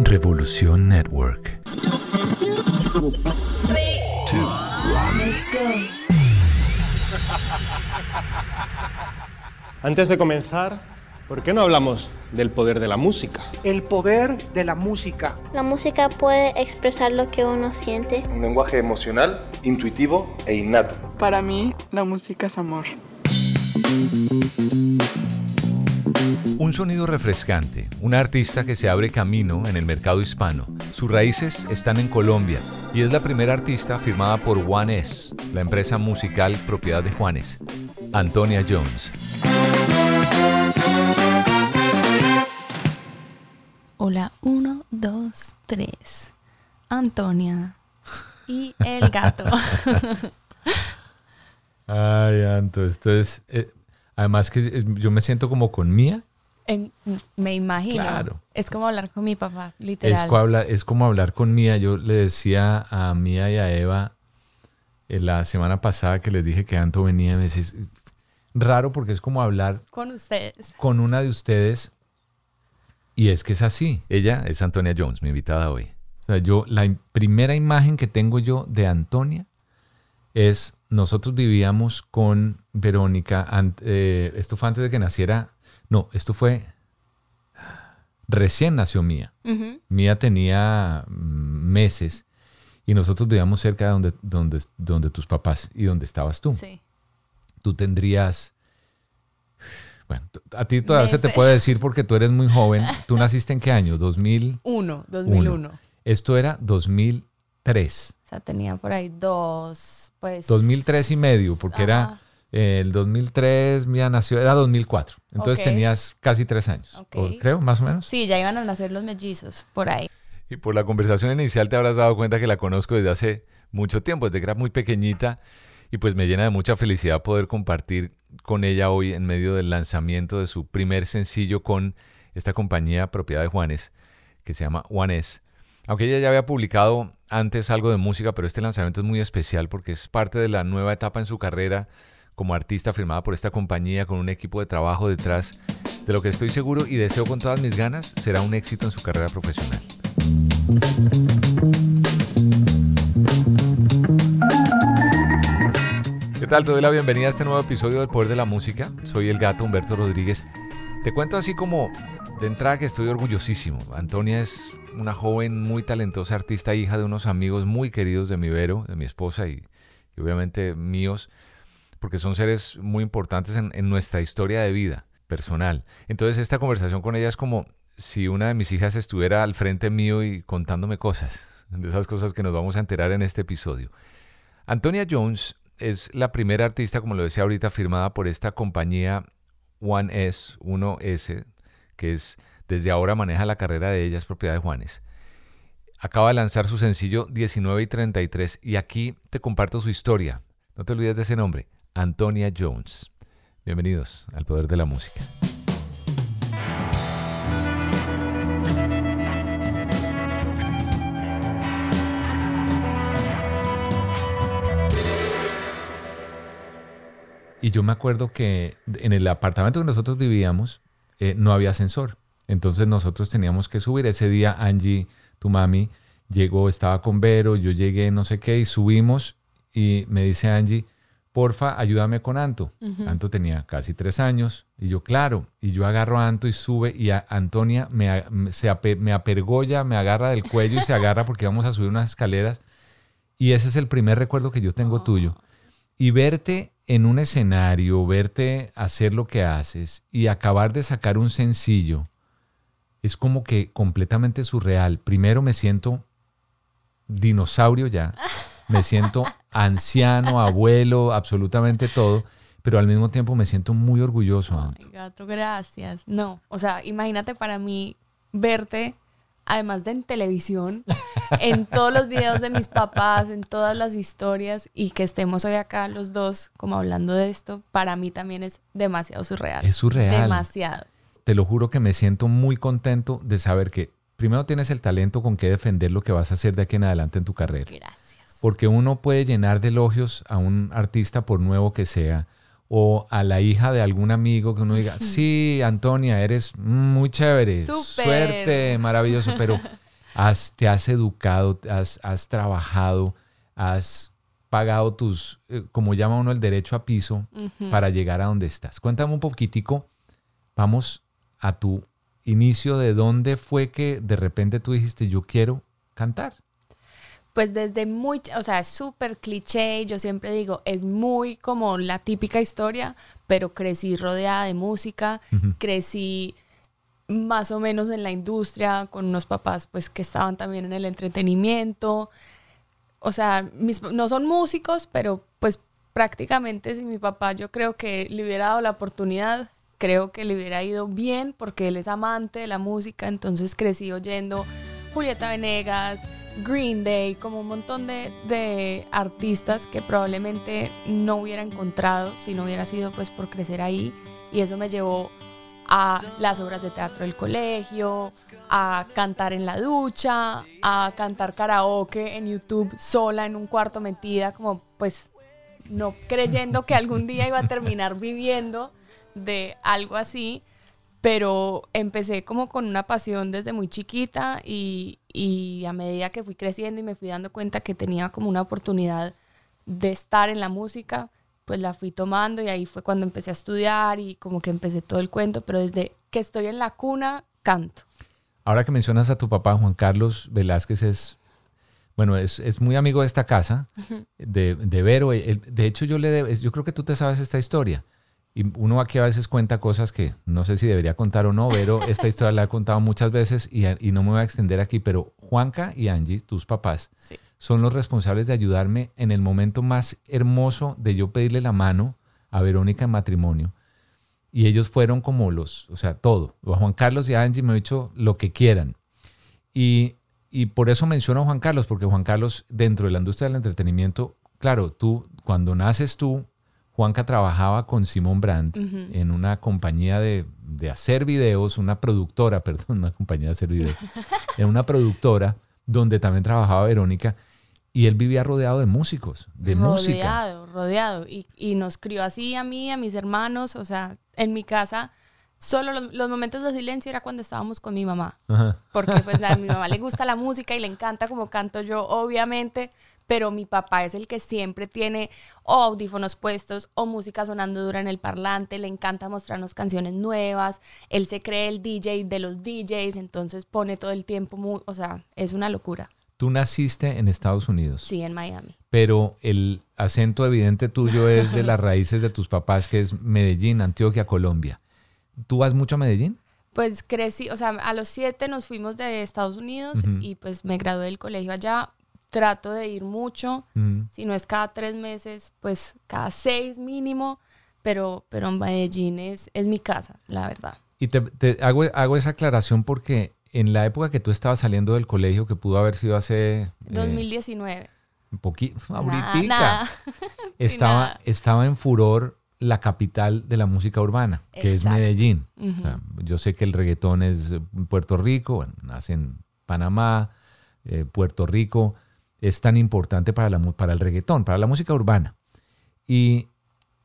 Revolución Network. Antes de comenzar, ¿por qué no hablamos del poder de la música? El poder de la música. La música puede expresar lo que uno siente. Un lenguaje emocional, intuitivo e innato. Para mí, la música es amor. Un sonido refrescante, un artista que se abre camino en el mercado hispano. Sus raíces están en Colombia y es la primera artista firmada por One S, la empresa musical propiedad de Juanes, Antonia Jones. Hola, uno, dos, tres. Antonia y el gato. Ay, Anto, esto es... eh, además que es- yo me siento como con Mía. En- me imagino. Claro. Es como hablar con mi papá, literal. Es, co- habla- es como hablar con Mía. Yo le decía a Mía y a Eva eh, la semana pasada que les dije que Anto venía. Me decís, raro porque es como hablar Con ustedes. con una de ustedes. Y es que es así. Ella es Antonia Jones, mi invitada hoy. O sea, yo, la im- primera imagen que tengo yo de Antonia es, nosotros vivíamos con Verónica, eh, esto fue antes de que naciera, no, esto fue, recién nació Mía. Mía tenía mm, meses y nosotros vivíamos cerca de donde, donde, donde tus papás y donde estabas tú. Sí. Tú tendrías, bueno, a ti todavía se te puede decir porque tú eres muy joven. ¿Tú naciste en qué año? 2000. Uno, 2001. Esto era 2003. O sea, tenía por ahí dos, pues... 2003 y medio, porque era Ajá. eh, el 2003, Mía nació, era 2004. Entonces tenías casi tres años, o creo, más o menos. Sí, ya iban a nacer los mellizos, por ahí. Y por la conversación inicial te habrás dado cuenta que la conozco desde hace mucho tiempo, desde que era muy pequeñita. Y pues me llena de mucha felicidad poder compartir con ella hoy en medio del lanzamiento de su primer sencillo con esta compañía propiedad de Juanes, que se llama Juanes. Aunque ella ya había publicado antes algo de música, pero este lanzamiento es muy especial porque es parte de la nueva etapa en su carrera como artista firmada por esta compañía con un equipo de trabajo detrás de lo que estoy seguro y deseo con todas mis ganas será un éxito en su carrera profesional. ¿Qué tal? Te doy la bienvenida a este nuevo episodio del Poder de la Música. Soy el gato Humberto Rodríguez. Te cuento así como de entrada que estoy orgullosísimo. Antonia es una joven muy talentosa artista, hija de unos amigos muy queridos de mi Vero, de mi esposa y, obviamente míos, porque son seres muy importantes en, nuestra historia de vida personal. Entonces esta conversación con ella es como si una de mis hijas estuviera al frente mío y contándome cosas, de esas cosas que nos vamos a enterar en este episodio. Antonia Jones es la primera artista, como lo decía ahorita, firmada por esta compañía One S, 1S, que es desde ahora maneja la carrera de ella, es propiedad de Juanes. Acaba de lanzar su sencillo 19 y 33 y aquí te comparto su historia. No te olvides de ese nombre, Antonia Jones. Bienvenidos al Poder de la Música. Y yo me acuerdo que en el apartamento que nosotros vivíamos eh, no había ascensor. Entonces nosotros teníamos que subir. Ese día Angie, tu mami, llegó, estaba con Vero, yo llegué, no sé qué, y subimos y me dice Angie, porfa, ayúdame con Anto. Anto tenía casi tres años y yo, claro, y yo agarro a Anto y sube y a Antonia me, se ape- me apergolla, me agarra del cuello y se agarra porque vamos a subir unas escaleras. Y ese es el primer recuerdo que yo tengo tuyo. Y verte en un escenario, verte hacer lo que haces y acabar de sacar un sencillo es como que completamente surreal. Primero me siento dinosaurio ya, me siento anciano, abuelo, absolutamente todo, pero al mismo tiempo me siento muy orgulloso. Ay, gato, gracias. No, o sea, imagínate para mí verte, además de en televisión, en todos los videos de mis papás, en todas las historias, y que estemos hoy acá los dos como hablando de esto, para mí también es demasiado surreal. Es surreal. Demasiado. Te lo juro que me siento muy contento de saber que primero tienes el talento con que defender lo que vas a hacer de aquí en adelante en tu carrera. Gracias. Porque uno puede llenar de elogios a un artista por nuevo que sea, o a la hija de algún amigo que uno diga, sí, Antonia, eres muy chévere, suerte, maravilloso, pero has, te has educado, has, has trabajado, has pagado tus, eh, como llama uno el derecho a piso, para llegar a donde estás. Cuéntame un poquitico, vamos a tu inicio de dónde fue que de repente tú dijiste, yo quiero cantar. Pues desde muy, o sea, es súper cliché, yo siempre digo, es muy como la típica historia, pero crecí rodeada de música, crecí más o menos en la industria, con unos papás pues que estaban también en el entretenimiento. O sea, mis, no son músicos, pero pues prácticamente si mi papá yo creo que le hubiera dado la oportunidad, creo que le hubiera ido bien porque él es amante de la música, entonces crecí oyendo Julieta Venegas, Green Day, como un montón de, de artistas que probablemente no hubiera encontrado si no hubiera sido pues por crecer ahí. Y eso me llevó a las obras de teatro del colegio, a cantar en la ducha, a cantar karaoke en YouTube sola en un cuarto metida, como pues no creyendo que algún día iba a terminar viviendo de algo así, pero empecé como con una pasión desde muy chiquita y, y a medida que fui creciendo y me fui dando cuenta que tenía como una oportunidad de estar en la música, pues la fui tomando y ahí fue cuando empecé a estudiar y como que empecé todo el cuento, pero desde que estoy en la cuna, canto. Ahora que mencionas a tu papá, Juan Carlos Velázquez es, bueno, es, es muy amigo de esta casa, de, de Vero. De hecho, yo le debo- yo creo que tú te sabes esta historia. Y uno aquí a veces cuenta cosas que no sé si debería contar o no, pero esta historia la he contado muchas veces y, y no me voy a extender aquí, pero Juanca y Angie, tus papás, Sí. son los responsables de ayudarme en el momento más hermoso de yo pedirle la mano a Verónica en matrimonio. Y ellos fueron como los, o sea, todo. A Juan Carlos y a Angie me han dicho lo que quieran. Y, y por eso menciono a Juan Carlos, porque Juan Carlos, dentro de la industria del entretenimiento, claro, tú, cuando naces tú, Juanca trabajaba con Simón Brandt en una compañía de, de hacer videos, una productora, perdón, una compañía de hacer videos, en una productora donde también trabajaba Verónica, y él vivía rodeado de músicos, de música. rodeado, rodeado. Y, y nos crió así a mí, a mis hermanos. O sea, en mi casa, solo los, los momentos de silencio era cuando estábamos con mi mamá. Ajá. Porque pues a mi mamá le gusta la música y le encanta como canto yo, obviamente. Pero mi papá es el que siempre tiene o audífonos puestos o música sonando dura en el parlante. Le encanta mostrarnos canciones nuevas. Él se cree el DJ de los DJs, entonces pone todo el tiempo, mu- o sea, es una locura. Tú naciste en Estados Unidos. Sí, en Miami. pero el acento evidente tuyo es de las raíces de tus papás, que es Medellín, Antioquia, Colombia. ¿Tú vas mucho a Medellín? Pues crecí, o sea, a los siete nos fuimos de Estados Unidos y pues me gradué del colegio allá. Trato de ir mucho, Mm. si no es cada tres meses, pues cada seis mínimo, pero, pero Medellín es, es mi casa, la verdad. Y te, te hago, hago esa aclaración porque en la época que tú estabas saliendo del colegio, que pudo haber sido hace... eh, 2019. un poquito, nada. estaba, nada. estaba en furor la capital de la música urbana, que es. Medellín. Ujú. O sea, yo sé que el reggaetón es eh, Puerto Rico, bueno, nace en Panamá, eh, Puerto Rico, es tan importante para, la, mu- para el reggaetón, para la música urbana. Y,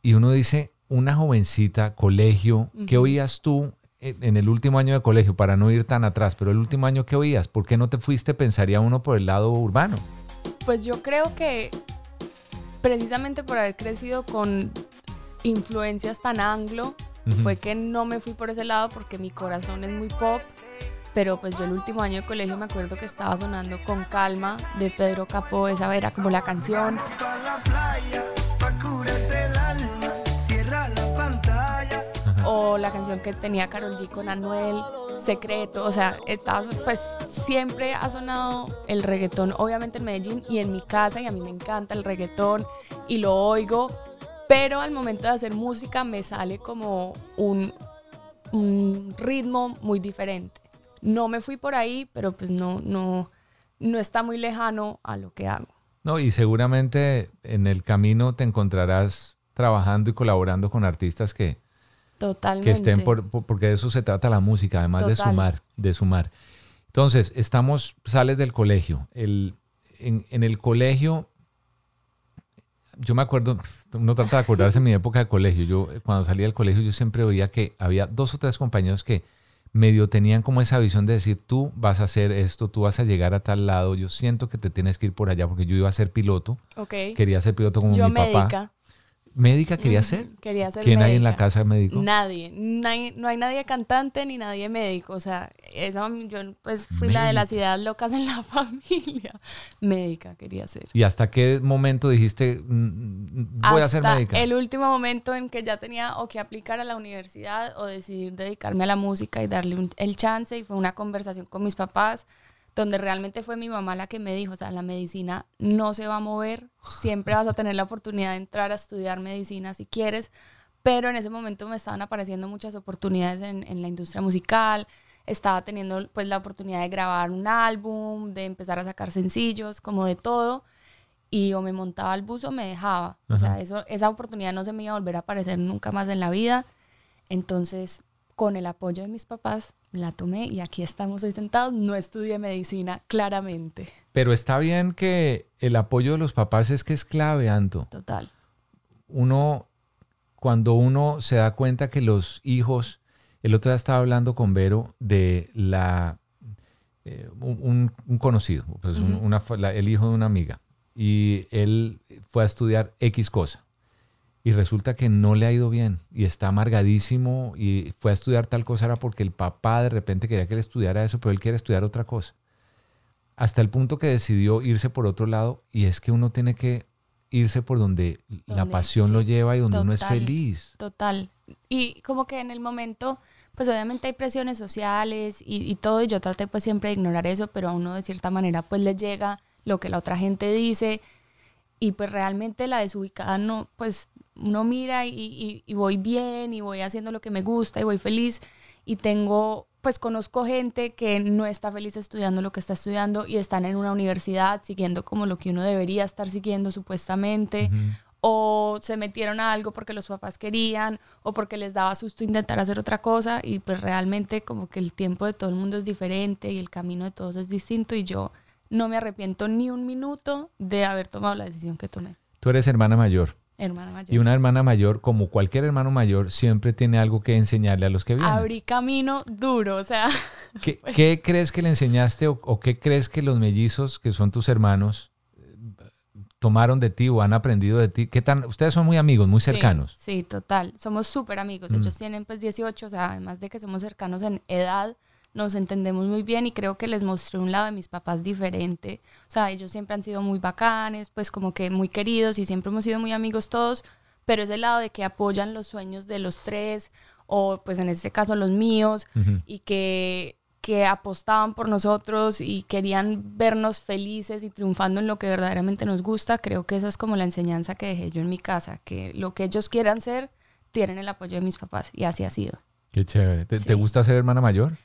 y uno dice, una jovencita, colegio, ¿qué oías tú en, el último año de colegio? Para no ir tan atrás, pero el último año, ¿qué oías? ¿Por qué no te fuiste, pensaría uno, por el lado urbano? Pues yo creo que precisamente por haber crecido con influencias tan anglo, fue que no me fui por ese lado porque mi corazón es muy pop. Pero pues yo el último año de colegio me acuerdo que estaba sonando con calma de Pedro Capó, esa era como la canción. O la canción que tenía Carol G con Anuel, secreto, o sea, está, pues siempre ha sonado el reggaetón, obviamente en Medellín y en mi casa, y a mí me encanta el reggaetón y lo oigo, pero al momento de hacer música me sale como un, un ritmo muy diferente. No me fui por ahí, pero pues no, no, no está muy lejano a lo que hago. No, y seguramente en el camino te encontrarás trabajando y colaborando con artistas que, Totalmente. que estén por, por- porque de eso se trata la música, además de sumar, de sumar. Entonces, estamos, sales del colegio. El, en, en el colegio, yo me acuerdo, uno trata de acordarse de mi época de colegio. Yo, cuando salía del colegio, yo siempre oía que había dos o tres compañeros que medio tenían como esa visión de decir, tú vas a hacer esto, tú vas a llegar a tal lado, yo siento que te tienes que ir por allá, porque yo iba a ser piloto, Ok. quería ser piloto como Yo mi papá. Médica. ¿Médica quería ser? Quería ser ¿Quién hay en la médica. casa médico? Nadie, Nadie- no hay nadie cantante ni nadie médico, o sea, eso yo pues fui la de las ideas locas en la familia. Médica quería ser. ¿Y hasta qué momento dijiste, "Mm, voy a ser médica? el último momento en que ya tenía o que aplicar a la universidad o decidir dedicarme a la música y darle un- el chance y fue una conversación con mis papás donde realmente fue mi mamá la que me dijo, o sea, la medicina no se va a mover, siempre vas a tener la oportunidad de entrar a estudiar medicina si quieres, pero en ese momento me estaban apareciendo muchas oportunidades en, en la industria musical, estaba teniendo pues la oportunidad de grabar un álbum, de empezar a sacar sencillos, como de todo, y o me montaba al bus o me dejaba. O sea, eso, esa oportunidad no se me iba a volver a aparecer nunca más en la vida. Entonces, con el apoyo de mis papás, la tomé y aquí estamos hoy sentados. No estudié medicina, claramente. Pero está bien que el apoyo de los papás es que es clave, Anto. Total. Uno, cuando uno se da cuenta que los hijos, el otro día estaba hablando con Vero de la, eh, un, conocido, pues un- una la- el hijo de una amiga, y él fue a estudiar X cosa. Y resulta que no le ha ido bien y está amargadísimo y fue a estudiar tal cosa era porque el papá de repente quería que él estudiara eso, pero él quiere estudiar otra cosa. Hasta el punto que decidió irse por otro lado y es que uno tiene que irse por donde la pasión sí, lo lleva y donde uno es feliz. Total. Y como que en el momento, pues obviamente hay presiones sociales y, y todo, y yo traté pues siempre de ignorar eso, pero a uno de cierta manera pues le llega lo que la otra gente dice y pues realmente la desubicada no, pues uno mira y, y- y voy bien y voy haciendo lo que me gusta y voy feliz y tengo, pues conozco gente que no está feliz estudiando lo que está estudiando y están en una universidad siguiendo como lo que uno debería estar siguiendo supuestamente o se metieron a algo porque los papás querían o porque les daba susto intentar hacer otra cosa y pues realmente como que el tiempo de todo el mundo es diferente y el camino de todos es distinto y yo no me arrepiento ni un minuto de haber tomado la decisión que tomé. Tú eres hermana mayor. Hermana mayor. Y una hermana mayor, como cualquier hermano mayor, siempre tiene algo que enseñarle a los que vienen. Abrí camino duro, o sea, ¿Qué, qué crees que le enseñaste o, o qué crees que los mellizos, que son tus hermanos, tomaron de ti o han aprendido de ti? ¿Qué tan, ustedes son muy amigos, muy Sí, cercanos. Sí, total. Somos súper amigos. Mm. Ellos tienen pues 18, o sea, además de que somos cercanos en edad, nos entendemos muy bien y creo que les mostré un lado de mis papás diferente. O sea, ellos siempre han sido muy bacanes, pues como que muy queridos y siempre hemos sido muy amigos todos, pero ese lado de que apoyan los sueños de los tres o pues en este caso los míos Ujú. y que que apostaban por nosotros y querían vernos felices y triunfando en lo que verdaderamente nos gusta, creo que esa es como la enseñanza que dejé yo en mi casa, que lo que ellos quieran ser, tienen el apoyo de mis papás y así ha sido. Qué chévere. ¿Te, te Sí. gusta ser hermana mayor?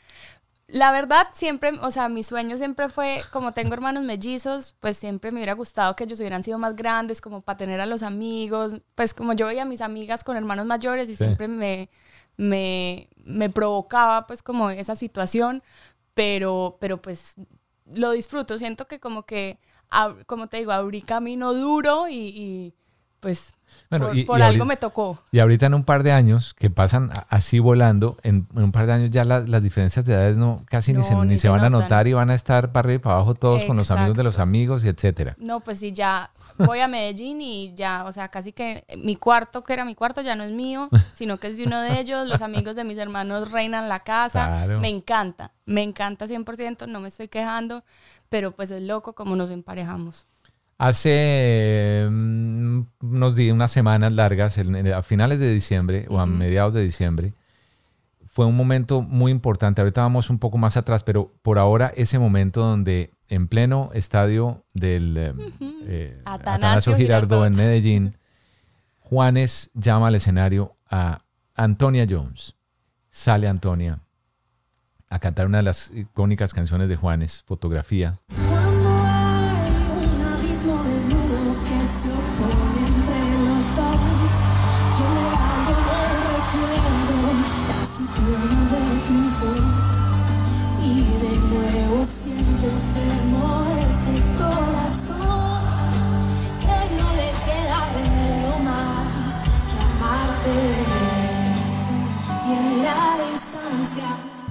La verdad, siempre, o sea, mi sueño siempre fue, como tengo hermanos mellizos, pues siempre me hubiera gustado que ellos hubieran sido más grandes, como para tener a los amigos, pues como yo veía a mis amigas con hermanos mayores y Sí. siempre me, me, me provocaba pues como esa situación, pero, pero pues lo disfruto, siento que como que, como te digo, abrí camino duro y, y, pues Bueno, por, y- por y algo ahorita- me tocó. Y ahorita en un par de años, que pasan así volando, en, en un par de años ya la- las diferencias de edades no casi ni, se, ni ni se se van a notar y van a estar para arriba y para abajo todos con los amigos de los amigos y etcétera. No, pues sí, ya voy a Medellín y ya, o sea, casi que mi cuarto, que era mi cuarto, ya no es mío, sino que es de uno de ellos. Los amigos de mis hermanos reinan la casa. Claro. Me encanta, me encanta 100%, no me estoy quejando, pero pues es loco como nos emparejamos. Hace mm, unos días, unas semanas largas, a finales de diciembre o a mediados de diciembre, fue un momento muy importante. Ahorita vamos un poco más atrás, pero por ahora ese momento donde en pleno estadio del eh, Atanasio Atanasio Girardot Girardot. en Medellín, Juanes llama al escenario a Antonia Jones. Sale Antonia a cantar una de las icónicas canciones de Juanes, Fotografía.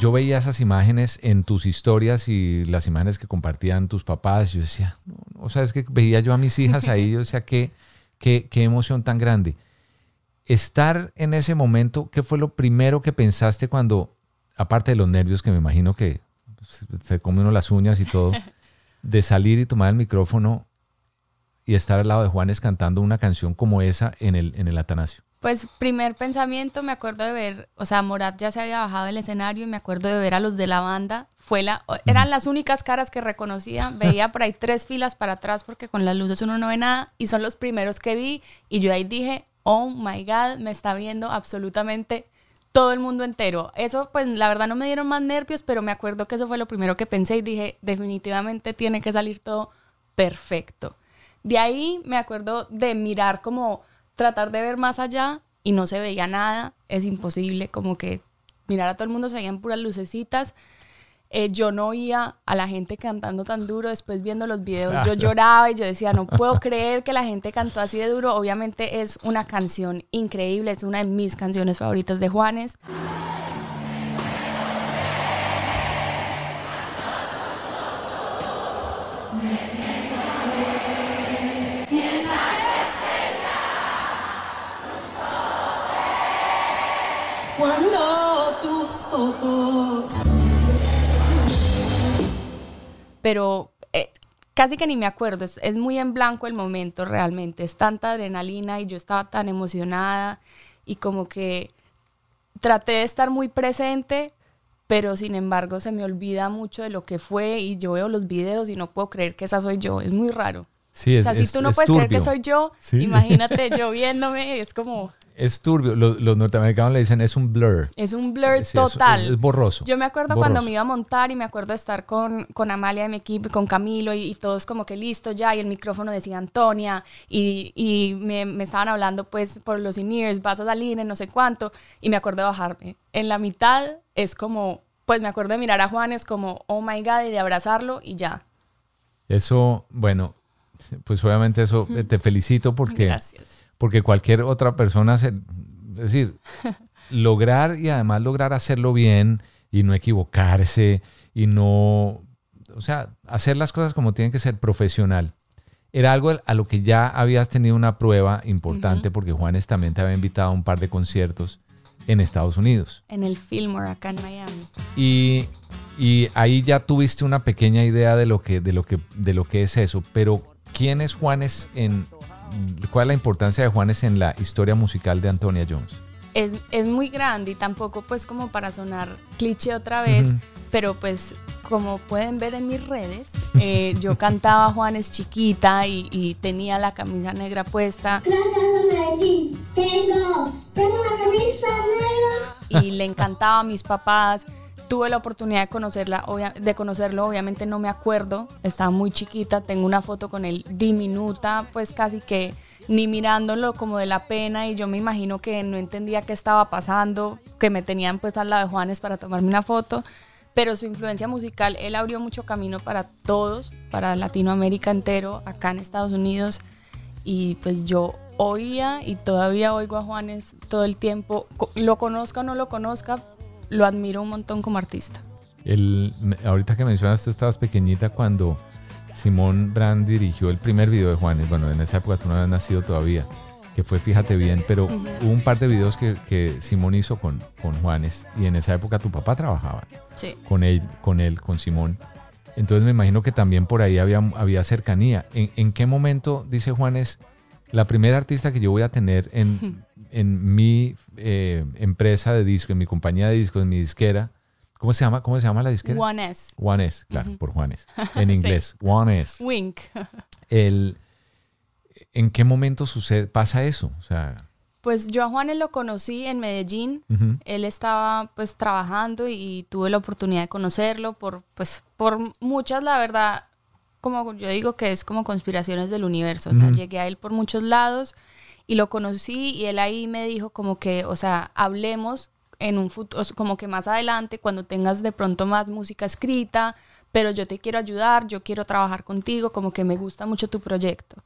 Yo veía esas imágenes en tus historias y las imágenes que compartían tus papás. Yo decía, no, o sea, es que veía yo a mis hijas ahí, yo decía, qué, qué, qué emoción tan grande. Estar en ese momento, ¿qué fue lo primero que pensaste cuando, aparte de los nervios, que me imagino que se- se come uno las uñas y todo, de salir y tomar el micrófono y estar al lado de Juanes cantando una canción como esa en el, en el Atanasio? Pues primer pensamiento, me acuerdo de ver, o sea, Morat ya se había bajado del escenario y me acuerdo de ver a los de la banda. Fue la, eran las únicas caras que reconocía. Veía por ahí tres filas para atrás porque con las luces uno no ve nada y son los primeros que vi y yo ahí dije, oh my God, me está viendo absolutamente todo el mundo entero. Eso, pues la verdad no me dieron más nervios, pero me acuerdo que eso fue lo primero que pensé y dije, definitivamente tiene que salir todo perfecto. De ahí me acuerdo de mirar como tratar de ver más allá y no se veía nada, es imposible, como que mirar a todo el mundo se veían puras lucecitas. Eh, yo no oía a la gente cantando tan duro, después viendo los videos yo lloraba y yo decía, no puedo creer que la gente cantó así de duro. Obviamente es una canción increíble, es una de mis canciones favoritas de Juanes. Pero eh, casi que ni me acuerdo, es, es muy en blanco el momento realmente, es tanta adrenalina y yo estaba tan emocionada y como que traté de estar muy presente, pero sin embargo se me olvida mucho de lo que fue y yo veo los videos y no puedo creer que esa soy yo, es muy raro. Sí, es, o sea, si tú no es puedes creer que soy yo, Sí. imagínate yo viéndome, es como, Es turbio. Los, los norteamericanos le dicen es un blur. es un blur Sí, es- total. es borroso, Yo me acuerdo cuando me iba a montar y me acuerdo de estar con, con Amalia de mi equipo y con Camilo y, y todos como que listo ya y el micrófono decía Antonia y, y me, me estaban hablando pues por los in-ears, vas a salir en no sé cuánto y me acuerdo de bajarme. En la mitad es como, pues me acuerdo de mirar a Juanes como, oh my God, y de abrazarlo y ya. Eso, bueno, pues obviamente eso te felicito porque, Gracias. Porque cualquier otra persona, se- es decir, lograr y además lograr hacerlo bien y no equivocarse y no, o sea, hacer las cosas como tienen que ser profesional. Era algo a lo que ya habías tenido una prueba importante porque Juanes también te había invitado a un par de conciertos en Estados Unidos. En el Fillmore acá en Miami. Y, y ahí ya tuviste una pequeña idea de lo que, de lo que, de lo que es eso. Pero, ¿quién es Juanes en. ¿Cuál es la importancia de Juanes en la historia musical de Antonia Jones? es, es muy grande y tampoco pues como para sonar cliché otra vez, Ujú. pero pues como pueden ver en mis redes, eh, yo cantaba Juanes chiquita y, y tenía la camisa negra puesta tengo, tengo una camisa negra. y le encantaba a mis papás. Tuve la oportunidad de conocerla, obvia- de conocerlo, obviamente no me acuerdo, estaba muy chiquita, tengo una foto con él diminuta, pues casi que ni mirándolo como de la pena y yo me imagino que no entendía qué estaba pasando, que me tenían pues al lado de Juanes para tomarme una foto, pero su influencia musical, él abrió mucho camino para todos, para Latinoamérica entero, acá en Estados Unidos y pues yo oía y todavía oigo a Juanes todo el tiempo, lo conozca o no lo conozca, lo admiro un montón como artista. El, ahorita que mencionas, tú estabas pequeñita cuando Simón Brand dirigió el primer video de Juanes. Bueno, en esa época tú no habías nacido todavía, que fue Fíjate Bien, pero hubo un par de videos que, que Simón hizo con, con Juanes y en esa época tu papá trabajaba. Sí. con él, con él, con Simón. Entonces me imagino que también por ahí había, había cercanía. ¿En, en qué momento, dice Juanes, la primera artista que yo voy a tener en, en mi eh, empresa de disco, en mi compañía de discos, en mi disquera, ¿cómo se llama? ¿Cómo se llama la disquera? One S. One S, claro, por Juanes. En inglés, One S. Wink. El, ¿En qué momento sucede, pasa eso? O sea, Pues yo a Juanes lo conocí en Medellín. Él estaba pues trabajando y tuve la oportunidad de conocerlo por pues por muchas la verdad como yo digo que es como conspiraciones del universo, o sea, llegué a él por muchos lados y lo conocí y él ahí me dijo como que, o sea, hablemos en un futuro, como que más adelante cuando tengas de pronto más música escrita, pero yo te quiero ayudar, yo quiero trabajar contigo, como que me gusta mucho tu proyecto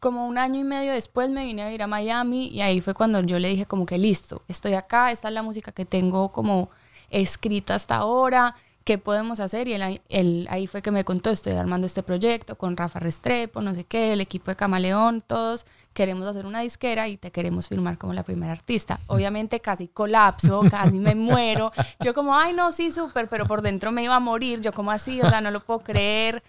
como un año y medio después me vine a vivir a Miami y ahí fue cuando yo le dije como que listo, estoy acá, esta es la música que tengo como escrita hasta ahora, ¿qué podemos hacer? Y él, él ahí fue que me contó, estoy armando este proyecto con Rafa Restrepo, no sé qué, el equipo de Camaleón, todos queremos hacer una disquera y te queremos firmar como la primera artista. Obviamente casi colapso, casi me muero. Yo como, ay no, sí, súper, pero por dentro me iba a morir, yo como así, o sea, no lo puedo creer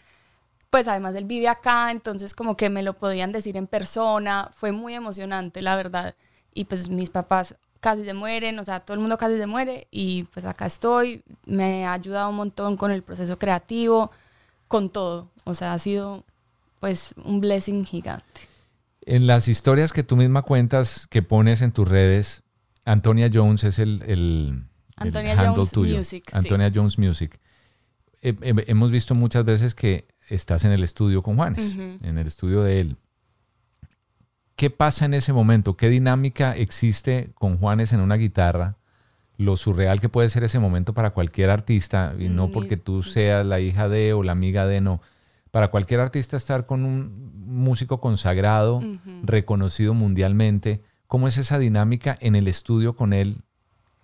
pues además él vive acá, entonces como que me lo podían decir en persona, fue muy emocionante, la verdad. Y pues mis papás casi se mueren, o sea, todo el mundo casi se muere y pues acá estoy, me ha ayudado un montón con el proceso creativo, con todo, o sea, ha sido pues un blessing gigante. En las historias que tú misma cuentas, que pones en tus redes, Antonia Jones es el, el, el Antonia handle Jones tuyo. Music, sí. Antonia Jones Music. He- he- hemos visto muchas veces que estás en el estudio con Juanes, en el estudio de él. ¿Qué pasa en ese momento? ¿Qué dinámica existe con Juanes en una guitarra? Lo surreal que puede ser ese momento para cualquier artista, y no Ni- porque tú seas la hija de o la amiga de, no. Para cualquier artista estar con un músico consagrado, reconocido mundialmente, ¿cómo es esa dinámica en el estudio con él?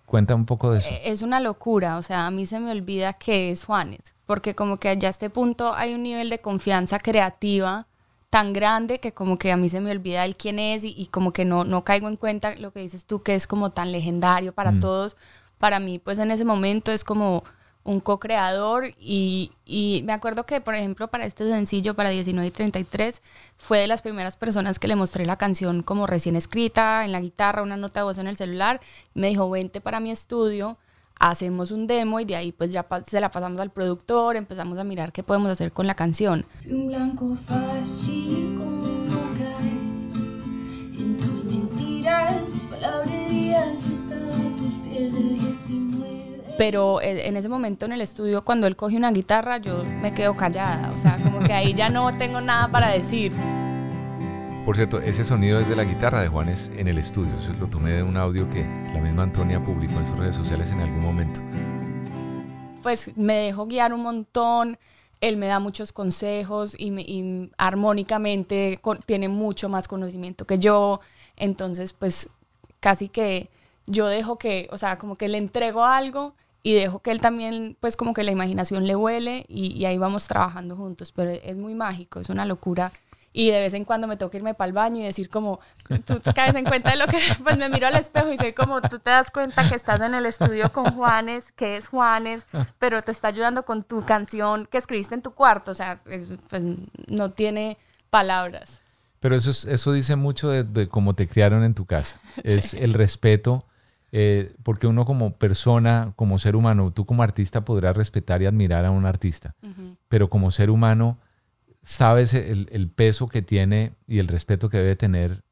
Cuenta un poco de eso. Eh, Es una locura, o sea, a mí se me olvida que es Juanes, porque como que allá a este punto hay un nivel de confianza creativa tan grande que como que a mí se me olvida él quién es y, y como que no, no caigo en cuenta lo que dices tú que es como tan legendario para Mm. todos. Para mí, pues en ese momento es como un co-creador y, y me acuerdo que, por ejemplo, para este sencillo, para 19 y 33, fue de las primeras personas que le mostré la canción como recién escrita, en la guitarra, una nota de voz en el celular. Me dijo, vente para mi estudio, hacemos un demo y de ahí pues ya se la pasamos al productor, empezamos a mirar qué podemos hacer con la canción. Un blanco fácil como caer en tus mentiras, tus palabrerías hasta tus pies de 19. Pero eh, en ese momento en el estudio, cuando él coge una guitarra, yo me quedo callada. O sea, como que ahí ya no tengo nada para decir. Por cierto, ese sonido es de la guitarra de Juanes en el estudio. Eso lo tomé de un audio que la misma Antonia publicó en sus redes sociales en algún momento. Pues me dejo guiar un montón. Él me da muchos consejos y, me- y armónicamente tiene mucho más conocimiento que yo. Entonces, pues casi que yo dejo que, o sea, como que le entrego algo y dejo que él también, pues como que la imaginación le huele y, y ahí vamos trabajando juntos. Pero es muy mágico, es una locura. Y de vez en cuando me toca irme para el baño y decir como, tú te caes en cuenta de lo que, pues me miro al espejo y soy como, tú te das cuenta que estás en el estudio con Juanes, que es Juanes, pero te está ayudando con tu canción que escribiste en tu cuarto. O sea, es- pues no tiene palabras. Pero eso, es- eso dice mucho de, de cómo te criaron en tu casa. Es el respeto, eh, porque uno como persona, como ser humano, tú como artista podrás respetar y admirar a un artista, pero como ser humano sabes el, el peso que tiene y el respeto que debe tener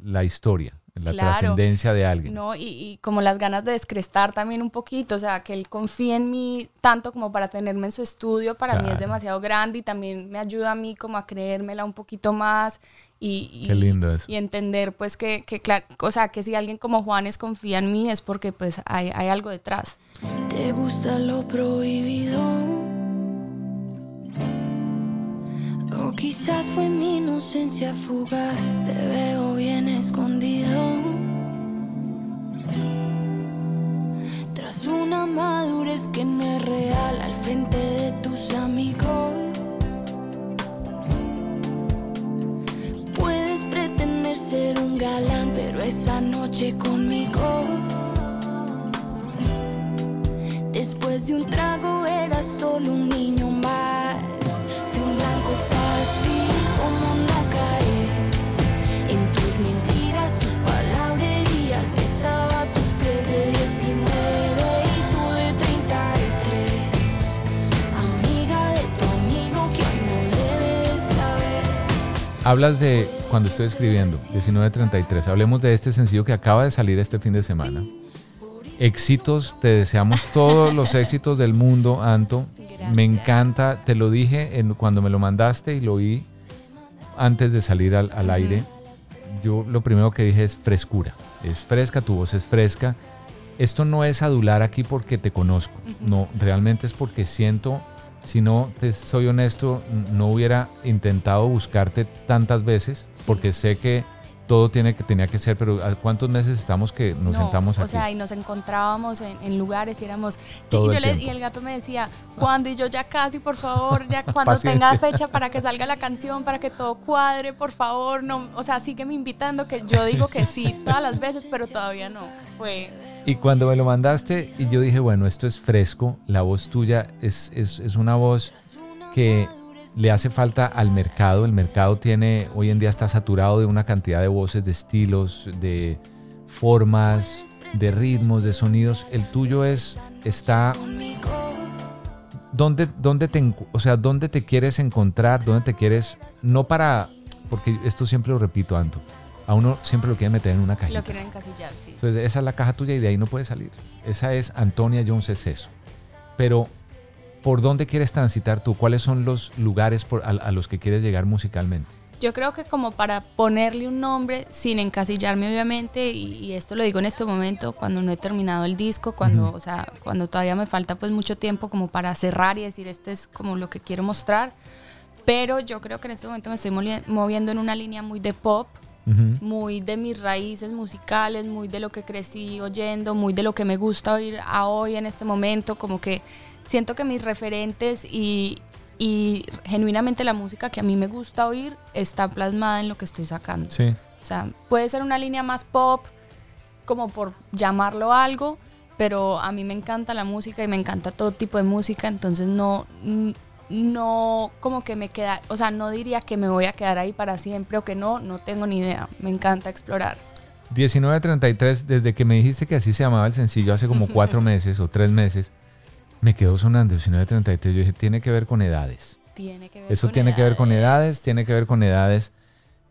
la historia, la Claro. trascendencia de alguien. No, y, y como las ganas de descrestar también un poquito, o sea, que él confíe en mí tanto como para tenerme en su estudio, para mí es demasiado grande y también me ayuda a mí como a creérmela un poquito más y, y- Qué lindo eso. y entender pues que, que claro, o sea, que si alguien como Juanes confía en mí es porque pues hay, hay algo detrás. ¿Te gusta lo prohibido? O quizás fue mi inocencia fugaz, te veo bien escondido. Tras una madurez que no es real al frente de tus amigos. Esa noche conmigo. Después de un trago era solo un niño más. Hablas de cuando estoy escribiendo, 1933. Hablemos de este sencillo que acaba de salir este fin de semana. Éxitos, te deseamos todos los éxitos del mundo, Anto. Me encanta, te lo dije en, cuando me lo mandaste y lo oí antes de salir al, al aire. Yo lo primero que dije es frescura. Es fresca, tu voz es fresca. Esto no es adular aquí porque te conozco. No, realmente es porque siento si no te soy honesto, no hubiera intentado buscarte tantas veces, porque sé que todo tiene que tenía que ser, pero ¿a cuántos meses estamos que nos No, sentamos aquí? O sea, y nos encontrábamos en, en lugares y éramos. Todo y, yo el le- y el gato me decía, ¿cuándo? Y yo ya casi, por favor, ya cuando tenga fecha para que salga la canción, para que todo cuadre, por favor. no O sea, sígueme invitando, que yo digo que sí todas las veces, pero todavía no. Fue. Y cuando me lo mandaste y yo dije, bueno, esto es fresco, la voz tuya es, es, es una voz que le hace falta al mercado. El mercado tiene, hoy en día está saturado de una cantidad de voces, de estilos, de formas, de ritmos, de sonidos. El tuyo es, está... ¿Dónde, dónde te, o sea, ¿Dónde te quieres encontrar? ¿Dónde te quieres...? No para... Porque esto siempre lo repito, Anto. A uno siempre lo quieren meter en una cajita. Lo quieren encasillar, sí. Entonces, esa es la caja tuya y de ahí no puedes salir. Esa es Antonia Jones, es eso. Pero, ¿por dónde quieres transitar tú? ¿Cuáles son los lugares por- a, a los que quieres llegar musicalmente? Yo creo que como para ponerle un nombre sin encasillarme obviamente y, y esto lo digo en este momento cuando no he terminado el disco, cuando Ujú. o sea, cuando todavía me falta pues mucho tiempo como para cerrar y decir este es como lo que quiero mostrar, pero yo creo que en este momento me estoy moviendo en una línea muy de pop, muy de mis raíces musicales, muy de lo que crecí oyendo, muy de lo que me gusta oír a hoy en este momento, como que siento que mis referentes y, y genuinamente la música que a mí me gusta oír está plasmada en lo que estoy sacando. Sí. O sea, puede ser una línea más pop, como por llamarlo algo, pero a mí me encanta la música y me encanta todo tipo de música, entonces no, no como que me queda, o sea, no diría que me voy a quedar ahí para siempre o que no, no tengo ni idea, me encanta explorar. 1933, desde que me dijiste que así se llamaba el sencillo hace como cuatro meses o tres meses, me quedó sonando 1933. Yo dije, tiene que ver con edades. Tiene que ver Eso con tiene que ver con edades. edades, tiene que ver con edades.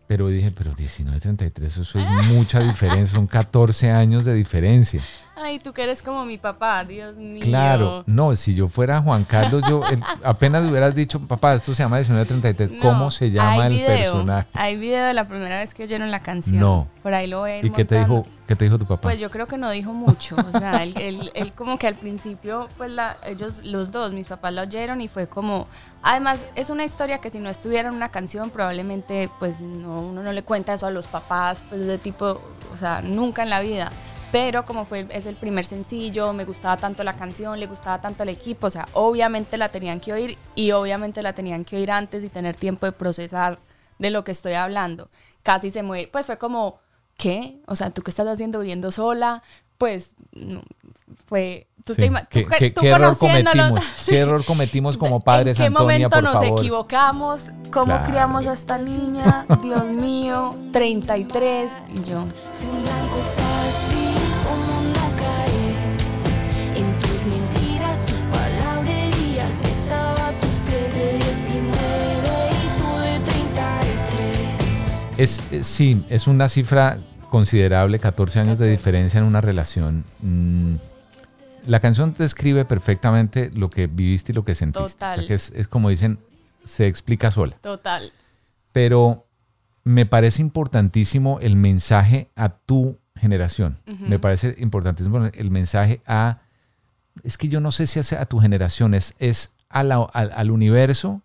Pero dije, pero 1933, eso es mucha diferencia, son 14 años de diferencia. Ay, tú que eres como mi papá, Dios mío. Claro, no, si yo fuera Juan Carlos, yo el- apenas hubieras dicho, papá, esto se llama 1933, ¿cómo No, se llama el video, personaje? Hay video de la primera vez que oyeron la canción. No. Por ahí lo ven. ¿Y qué te dijo, qué te dijo tu papá? Pues yo creo que no dijo mucho. O sea, él, él- él como que al principio, pues la, ellos, los dos, mis papás la oyeron y fue como. Además, es una historia que si no estuviera en una canción, probablemente, pues no, uno no le cuenta eso a los papás, pues de tipo, o sea, nunca en la vida. Pero como fue, es el primer sencillo, me gustaba tanto la canción, le gustaba tanto el equipo, o sea, obviamente la tenían que oír y obviamente la tenían que oír antes y tener tiempo de procesar de lo que estoy hablando. Casi se muere, pues fue como, ¿qué? O sea, ¿tú qué estás haciendo viviendo sola? Pues, no, fue, tú Sí, te ima- ¿Qué, tú- qué- tú qué error conociéndonos, cometimos? sí. ¿Qué error cometimos como padres, ¿En qué Antonia, momento por nos favor? equivocamos? ¿Cómo Claro. criamos a esta niña? Dios mío, 33 y yo. Es, es- sí, es una cifra considerable, 14 años de diferencia en una relación. Mm, la canción describe perfectamente lo que viviste y lo que sentiste. O sea, Total. que es, es como dicen, se explica sola. Total. Pero me parece importantísimo el mensaje a tu generación. Me parece importantísimo el mensaje a... Es que yo no sé si es a tu generación, es, es a la- al universo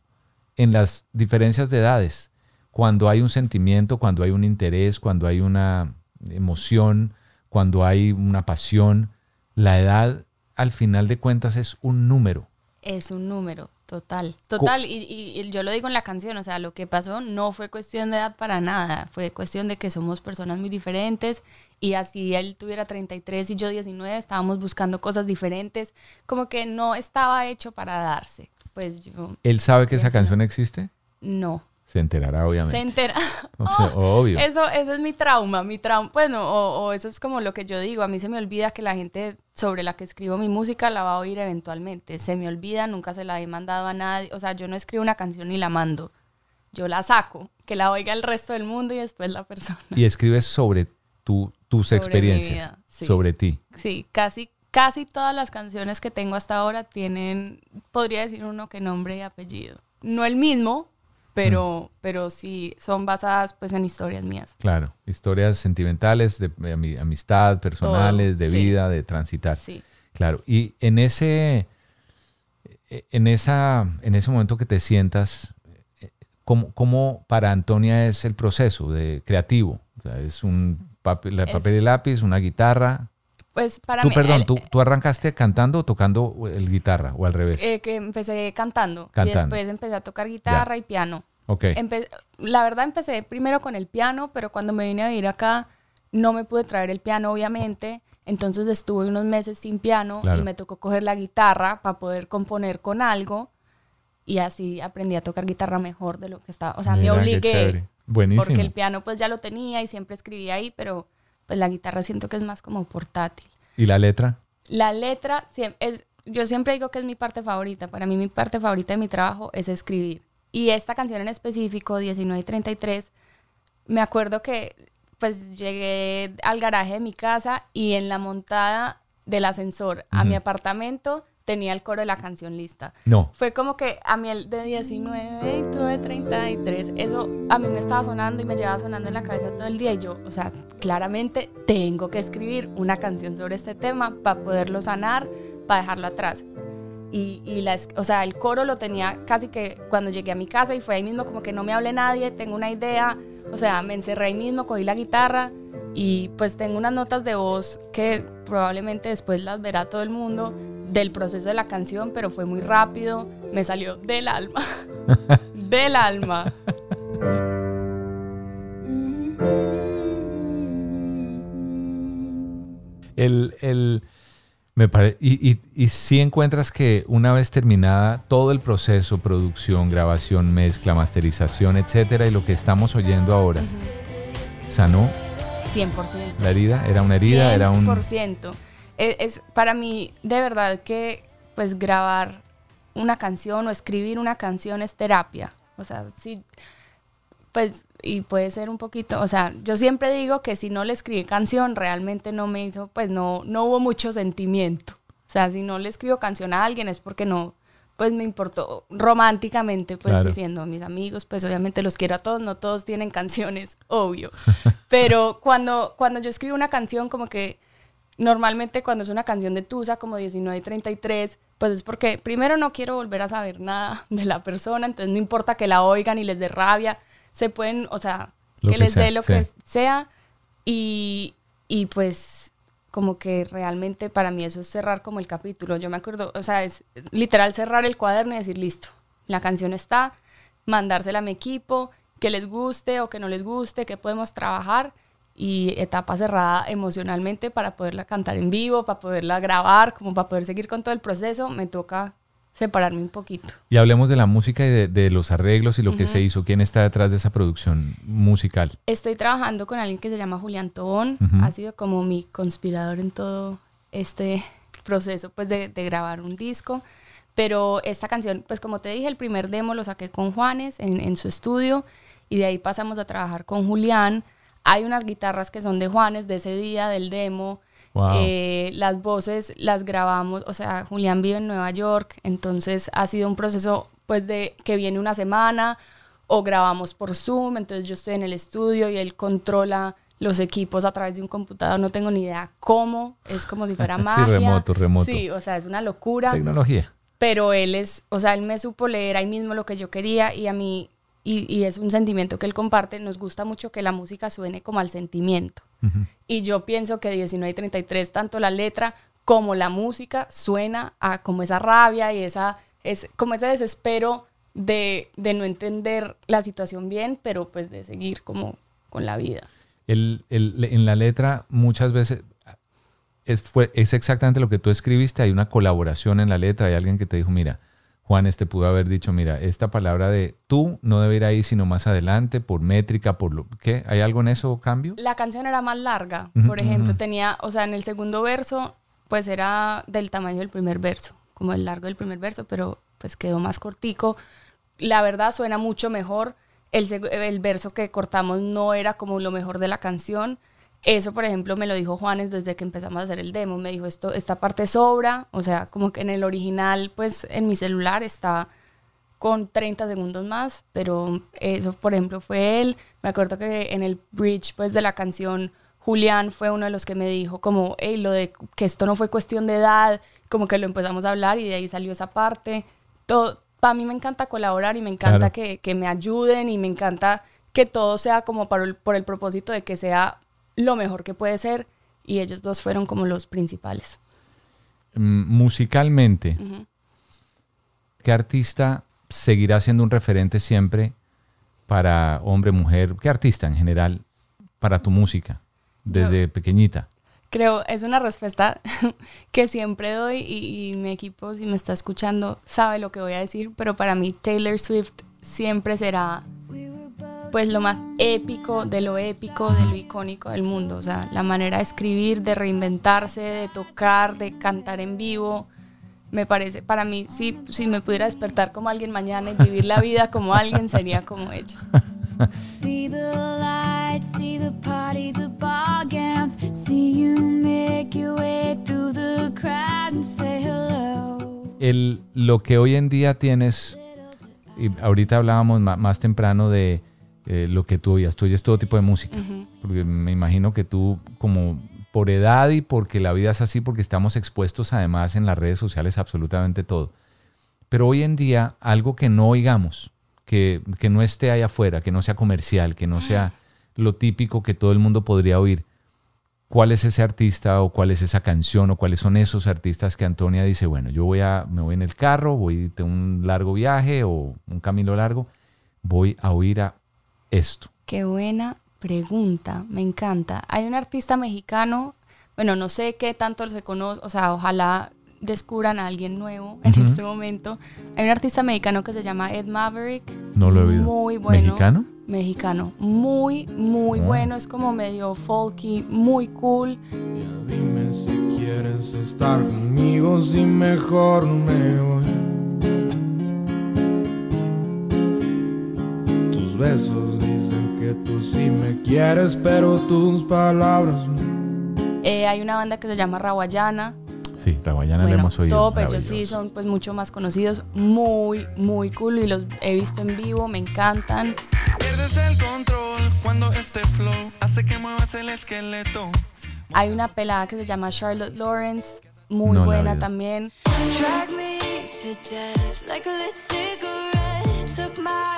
en las diferencias de edades. Cuando hay un sentimiento, cuando hay un interés, cuando hay una emoción, cuando hay una pasión, la edad al final de cuentas es un número. Es un número, total. Total, y, y- y yo lo digo en la canción, o sea, lo que pasó no fue cuestión de edad para nada, fue cuestión de que somos personas muy diferentes y así él tuviera 33 y yo 19, estábamos buscando cosas diferentes, como que no estaba hecho para darse. Pues yo, ¿Él sabe que esa canción existe? no. Se enterará, obviamente. Se entera. O sea, obvio. Eso, eso es mi trauma, mi trauma. Bueno, o, o eso es como lo que yo digo. A mí se me olvida que la gente sobre la que escribo mi música la va a oír eventualmente. Se me olvida, nunca se la he mandado a nadie. O sea, yo no escribo una canción ni la mando. yo la saco, que la oiga el resto del mundo y después la persona. Y escribes sobre tu, tus Sobre experiencias, vida, sí. sobre ti. Sí, casi, casi todas las canciones que tengo hasta ahora tienen, podría decir uno que nombre y apellido. No el mismo, pero, pero sí son basadas pues en historias mías. Claro, historias sentimentales, de, de ami- amistad, personales, de sí. vida, de transitar. Sí. Claro, y en ese, eh, en esa, en ese momento que te sientas, eh, ¿cómo, cómo para Antonia es el proceso de creativo? O sea, es un papel, Es- papel y lápiz, una guitarra. Pues para tú, mí, perdón, el- tú, tú arrancaste cantando o tocando el guitarra o al revés. eh, que empecé cantando, Cantando. y después empecé a tocar guitarra y piano. ok. Empe- la verdad empecé primero con el piano, pero cuando me vine a vivir acá no me pude traer el piano, obviamente. Entonces estuve unos meses sin piano Claro. y me tocó coger la guitarra para poder componer con algo. Y así aprendí a tocar guitarra mejor de lo que estaba. O sea, Mira, me obligué. Buenísimo. Porque el piano pues ya lo tenía y siempre escribía ahí, pero pues la guitarra siento que es más como portátil. ¿Y la letra? La letra es, yo siempre digo que es mi parte favorita. Para mí mi parte favorita de mi trabajo es escribir. Y esta canción en específico, 19 y 33, me acuerdo que pues llegué al garaje de mi casa y en la montada del ascensor a mi apartamento tenía el coro de la canción lista. No. Fue como que a mí el de 19 y tú de 33, eso a mí me estaba sonando y me llevaba sonando en la cabeza todo el día y yo, o sea, claramente tengo que escribir una canción sobre este tema para poderlo sanar, para dejarlo atrás. Y, y la, es- o sea, el coro lo tenía casi que cuando llegué a mi casa y fue ahí mismo como que no me hable nadie, tengo una idea, o sea, me encerré ahí mismo, cogí la guitarra y pues tengo unas notas de voz que probablemente después las verá todo el mundo del proceso de la canción, pero fue muy rápido, me salió del alma, del alma. El, el, me pare- y, y, y si encuentras que una vez terminada todo el proceso, producción, grabación, mezcla, masterización, etcétera, y lo que estamos oyendo ahora, sanó 100%. la herida, era una herida, era un 100%. Es, es para mí, de verdad, que pues grabar una canción o escribir una canción es terapia. O sea, sí, pues, y puede ser un poquito, o sea, yo siempre digo que si no le escribí canción, realmente no me hizo, pues no, no hubo mucho sentimiento. O sea, si no le escribo canción a alguien es porque no, pues me importó románticamente, pues Claro. diciendo a mis amigos, pues obviamente los quiero a todos, no todos tienen canciones, obvio. Pero cuando, cuando yo escribo una canción, como que normalmente cuando es una canción de Tusa, como 19 y 33, pues es porque primero no quiero volver a saber nada de la persona, entonces no importa que la oigan y les dé rabia, se pueden, o sea, Lo que, que les dé lo sí. que sea. Y, y pues como que realmente para mí eso es cerrar como el capítulo. Yo me acuerdo, o sea, es literal cerrar el cuaderno y decir, listo, la canción está, mandársela a mi equipo, que les guste o que no les guste, que podemos trabajar y etapa cerrada emocionalmente para poderla cantar en vivo, para poderla grabar, como para poder seguir con todo el proceso, me toca separarme un poquito. Y hablemos de la música y de, de los arreglos y lo que Ujú. se hizo. ¿Quién está detrás de esa producción musical? Estoy trabajando con alguien que se llama Julián Tobón, Ujú. ha sido como mi conspirador en todo este proceso pues de, de grabar un disco, pero esta canción, pues como te dije, el primer demo lo saqué con Juanes en, en su estudio y de ahí pasamos a trabajar con Julián. Hay unas guitarras que son de Juanes de ese día del demo. Wow. Eh, las voces las grabamos, o sea, Julián vive en Nueva York, entonces ha sido un proceso pues de que viene una semana o grabamos por Zoom, entonces yo estoy en el estudio y él controla los equipos a través de un computador, no tengo ni idea cómo, es como si fuera Sí, magia. remoto, remoto. Sí, o sea, es una locura Tecnología. pero él es, o sea, él me supo leer ahí mismo lo que yo quería y a mí, y, y es un sentimiento que él comparte, nos gusta mucho que la música suene como al sentimiento. Y yo pienso que 19 y 33, tanto la letra como la música suena a como esa rabia y esa, es, como ese desespero de, de no entender la situación bien, pero pues de seguir como con la vida. El- el- en la letra muchas veces es, fue, es exactamente lo que tú escribiste, hay una colaboración en la letra, hay alguien que te dijo, mira, Juan, este pudo haber dicho, mira, esta palabra de tú no debe ir ahí sino más adelante, por métrica, por lo ¿qué? ¿Hay algo en eso cambio? La canción era más larga, por ejemplo, tenía, o sea, en el segundo verso, pues era del tamaño del primer verso, como el largo del primer verso, pero pues quedó más cortico. La verdad suena mucho mejor el verso que cortamos no era como lo mejor de la canción. Eso, por ejemplo, me lo dijo Juanes desde que empezamos a hacer el demo. Me dijo, esto, esta parte sobra. O sea, como que en el original, pues en mi celular está con 30 segundos más, pero eso, por ejemplo, fue él. Me acuerdo que en el bridge, pues, de la canción, Julián fue uno de los que me dijo como, hey, lo de que esto no fue cuestión de edad, como que lo empezamos a hablar y de ahí salió esa parte. Todo, para mí me encanta colaborar y me encanta Claro. que, que me ayuden y me encanta que todo sea como para el- por el propósito de que sea lo mejor que puede ser y ellos dos fueron como los principales. Mm, musicalmente. ¿qué artista seguirá siendo un referente siempre para hombre, mujer? ¿Qué artista en general para tu música desde pequeñita? Creo, es una respuesta que siempre doy y, y mi equipo, si me está escuchando, sabe lo que voy a decir, pero para mí Taylor Swift siempre será pues lo más épico de lo épico, de lo icónico del mundo. O sea, la manera de escribir, de reinventarse, de tocar, de cantar en vivo. Me parece, para mí, si, si me pudiera despertar como alguien mañana y vivir la vida como alguien, sería como ella. See the lights, see the party, the ball gowns. See you make your way through the crowd and say hello. El, lo que hoy en día tienes, y ahorita hablábamos más, temprano de eh, lo que tú oías, tú oyes todo tipo de música, porque me imagino que tú como por edad y porque la vida es así, porque estamos expuestos además en las redes sociales a absolutamente todo. Pero hoy en día algo que no oigamos, que, que no esté allá afuera, que no sea comercial, que no sea lo típico que todo el mundo podría oír, ¿cuál es ese artista o cuál es esa canción o cuáles son esos artistas que Antonia dice, bueno, yo voy a, me voy en el carro, voy de un largo viaje o un camino largo, voy a oír a esto? Qué buena pregunta, me encanta. Hay un artista mexicano, bueno, no sé qué tanto se conoce, o sea, ojalá descubran a alguien nuevo en este momento. Hay un artista mexicano que se llama Ed Maverick. No lo he oído. Muy bueno. ¿Mexicano? Mexicano. Muy, muy Ah. bueno. Es como medio folky, muy cool. Dime si quieres estar conmigo, si mejor me voy. Tus besos dicen que tú sí me quieres, pero tus palabras no. Eh, hay una banda que se llama Rawayana. Sí, la Guayana la Bueno, hemos oído. Top, ellos sí son pues mucho más conocidos. Muy, muy cool. Y los he visto en vivo, me encantan. Pierdes el control cuando este flow hace que muevas el esqueleto. Hay una pelada que se llama Charlotte Lawrence, muy No buena también. Drag me to death like a lit cigarette. Took my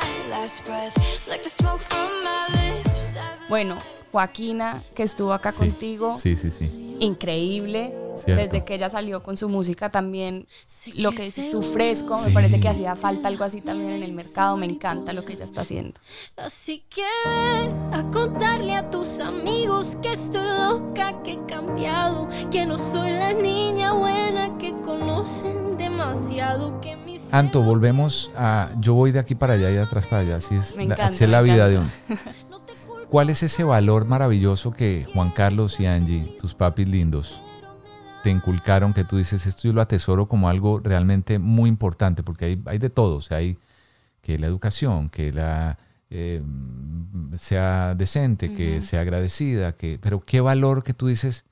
Bueno, Joaquina, que estuvo acá Sí, contigo, Sí, sí, sí. increíble. Cierto. Desde que ella salió con su música también, lo que dices tú, fresco, Sí. me parece que hacía falta algo así también en el mercado. Me encanta lo que ella está haciendo. Así que ve a contarle a tus amigos que estoy loca, que he cambiado, que no soy la niña buena que conocen demasiado, que mis Anto, volvemos a. Yo voy de aquí para allá y de atrás para allá. Así es, Me la, encanta, así es la me vida de uno. ¿Cuál es ese valor maravilloso que Juan Carlos y Angie, tus papis lindos, te inculcaron que tú dices, esto yo lo atesoro como algo realmente muy importante? Porque hay, hay de todo. O sea, hay que la educación, que la eh, sea decente, que sea agradecida, que, pero qué valor que tú dices,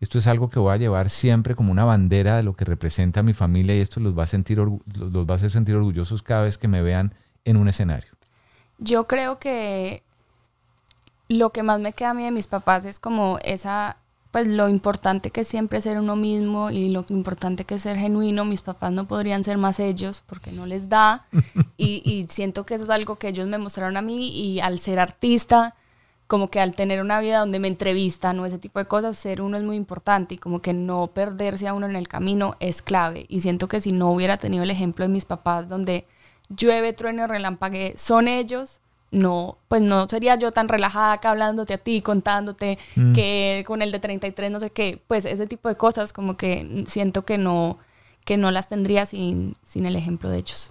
esto es algo que voy a llevar siempre como una bandera de lo que representa a mi familia y esto los va a sentir los va a hacer sentir orgullosos cada vez que me vean en un escenario. Yo creo que lo que más me queda a mí de mis papás es como esa, pues lo importante que es siempre ser uno mismo y lo importante que es ser genuino. Mis papás no podrían ser más ellos porque no les da. y, y siento que eso es algo que ellos me mostraron a mí y al ser artista, como que al tener una vida donde me entrevistan o ese tipo de cosas, ser uno es muy importante y como que no perderse a uno en el camino es clave. Y siento que si no hubiera tenido el ejemplo de mis papás donde llueve, trueno, relampague, son ellos, no, pues no sería yo tan relajada acá hablándote a ti, contándote Mm. que con el de 33 no sé qué, pues ese tipo de cosas como que siento que no, que no las tendría sin, sin el ejemplo de ellos.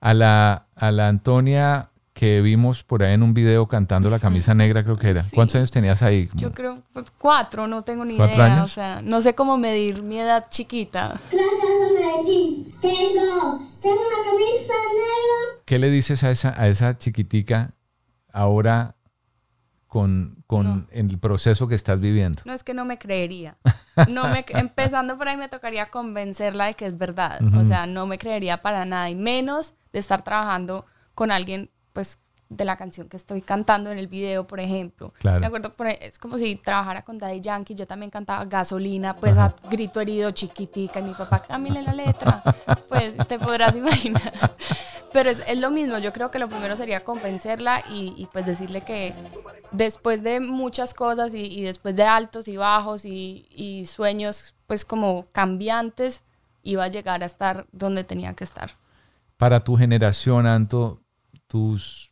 A la, a la Antonia que vimos por ahí en un video cantando la camisa negra, creo que era. Sí. ¿Cuántos años tenías ahí? Yo creo pues, cuatro, no tengo ni ¿Cuatro idea, años? o sea, no sé cómo medir mi edad chiquita. Gracias a Medellín. Tengo, tengo una camisa negra. ¿qué le dices a esa, a esa chiquitica ahora con, con el proceso que estás viviendo? No es que no me creería. No me, empezando por ahí me tocaría convencerla de que es verdad. O sea, no me creería para nada. Y menos de estar trabajando con alguien, pues, de la canción que estoy cantando en el video, por ejemplo. Claro. Me acuerdo, por- es como si trabajara con Daddy Yankee. Yo también cantaba gasolina, pues, a grito herido, chiquitica. Y mi papá, cámbiale la letra. Pues, te podrás imaginar. Pero es, es lo mismo, yo creo que lo primero sería convencerla y, y, pues decirle que después de muchas cosas y, y después de altos y bajos y, y sueños pues como cambiantes, iba a llegar a estar donde tenía que estar. Para tu generación, Anto, tus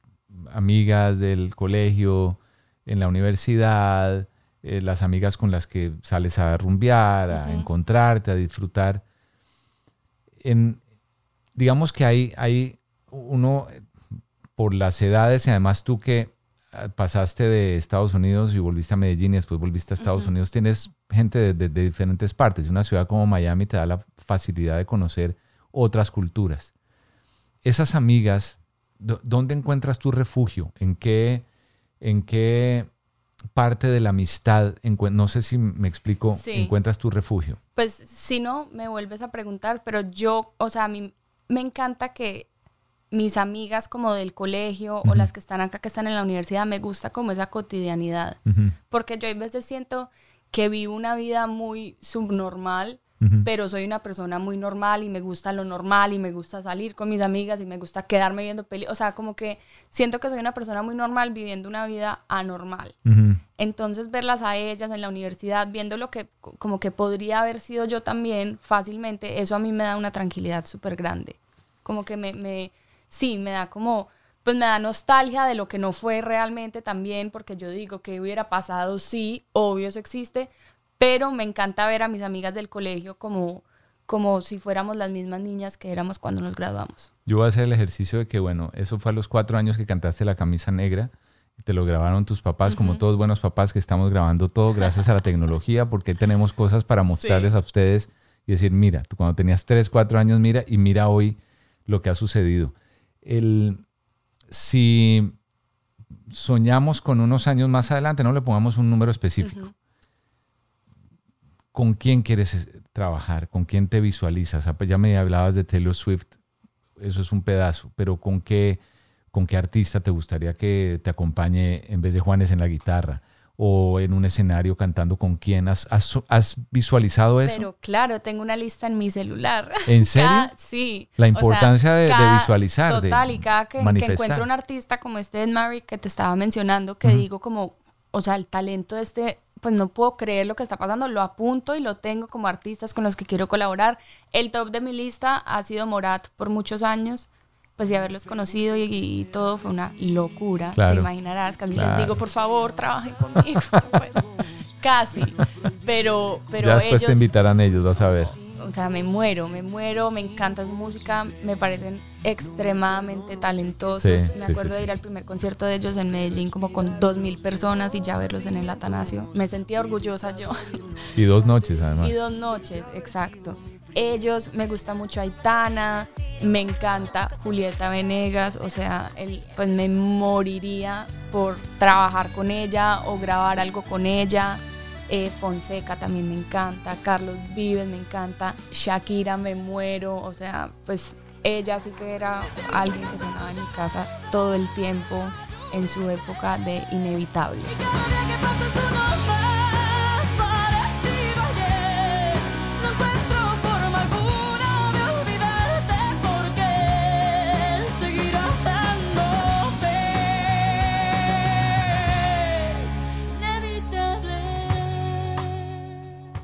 amigas del colegio, en la universidad, eh, las amigas con las que sales a rumbear, a encontrarte, a disfrutar. En, digamos que hay, hay uno, por las edades y además tú que ah, pasaste de Estados Unidos y volviste a Medellín y después volviste a Estados. Unidos, tienes gente de, de- de diferentes partes. Una ciudad como Miami te da la facilidad de conocer otras culturas. Esas amigas, ¿dó- ¿dónde encuentras tu refugio? ¿En qué, en qué parte de la amistad, no sé si me explico, Sí. encuentras tu refugio? Pues si no, me vuelves a preguntar, pero yo, o sea, a mí me encanta que mis amigas como del colegio o las que están acá, que están en la universidad, me gusta como esa cotidianidad. Porque yo a veces siento que vivo una vida muy subnormal, Pero soy una persona muy normal y me gusta lo normal y me gusta salir con mis amigas y me gusta quedarme viendo peli. O sea, como que siento que soy una persona muy normal viviendo una vida anormal. Entonces verlas a ellas en la universidad, viendo lo que como que podría haber sido yo también fácilmente, eso a mí me da una tranquilidad súper grande. Como que me, me, sí, me da como, pues me da nostalgia de lo que no fue realmente también, porque yo digo que hubiera pasado, sí, obvio eso existe, pero me encanta ver a mis amigas del colegio como, como si fuéramos las mismas niñas que éramos cuando nos graduamos. Yo voy a hacer el ejercicio de que, bueno, eso fue a los cuatro años que cantaste la camisa negra. Te lo grabaron tus papás, como todos buenos papás que estamos grabando todo gracias a la tecnología, porque tenemos cosas para mostrarles Sí. a ustedes y decir, mira, tú cuando tenías tres, cuatro años, mira, y mira hoy lo que ha sucedido. El, si soñamos con unos años más adelante, no le pongamos un número específico. ¿Con quién quieres eh, trabajar? ¿Con quién te visualizas? Ah, pues Ya me hablabas de Taylor Swift, eso es un pedazo, pero ¿con qué, con qué artista te gustaría que te acompañe en vez de Juanes en la guitarra? ¿O en un escenario cantando con quién? ¿Has, has- has visualizado eso? Pero claro, tengo una lista en mi celular. ¿En serio? Cada- sí. La O sea, importancia de- visualizar, de Total, y cada que, que encuentro un artista como este Ed Maverick que te estaba mencionando, que digo como, o sea, el talento de este, pues no puedo creer lo que está pasando, lo apunto y lo tengo como artistas con los que quiero colaborar. El top de mi lista ha sido Morat por muchos años. Pues y haberlos conocido y, y todo fue una locura. Claro. Te imaginarás, casi Claro. les digo, por favor, trabajen conmigo. Casi. Pero, pero ya después ellos, te invitarán ellos, vas a ver. O sea, me muero, me muero, me encanta su música, me parecen extremadamente talentosos. Sí, me acuerdo sí, de ir al primer concierto de ellos en Medellín como con dos mil personas y ya verlos en el Atanasio. Me sentía orgullosa yo. Y dos noches, además. y dos noches, exacto. Ellos, me gusta mucho Aitana, me encanta Julieta Venegas, o sea, el, pues me moriría por trabajar con ella o grabar algo con ella. Eh, Fonseca también me encanta, Carlos Vives me encanta, Shakira me muero, o sea, pues ella sí que era alguien que sonaba en mi casa todo el tiempo en su época de inevitable.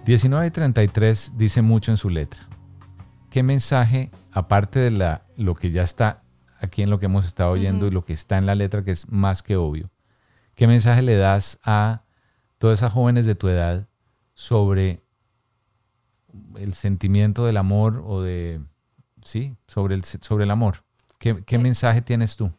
19 y 33 dice mucho en su letra. ¿Qué mensaje, aparte de la, lo que ya está aquí en lo que hemos estado oyendo y lo que está en la letra, que es más que obvio, qué mensaje le das a todas esas jóvenes de tu edad sobre el sentimiento del amor o de, sí, sobre el, sobre el amor? ¿Qué, qué mensaje tienes tú?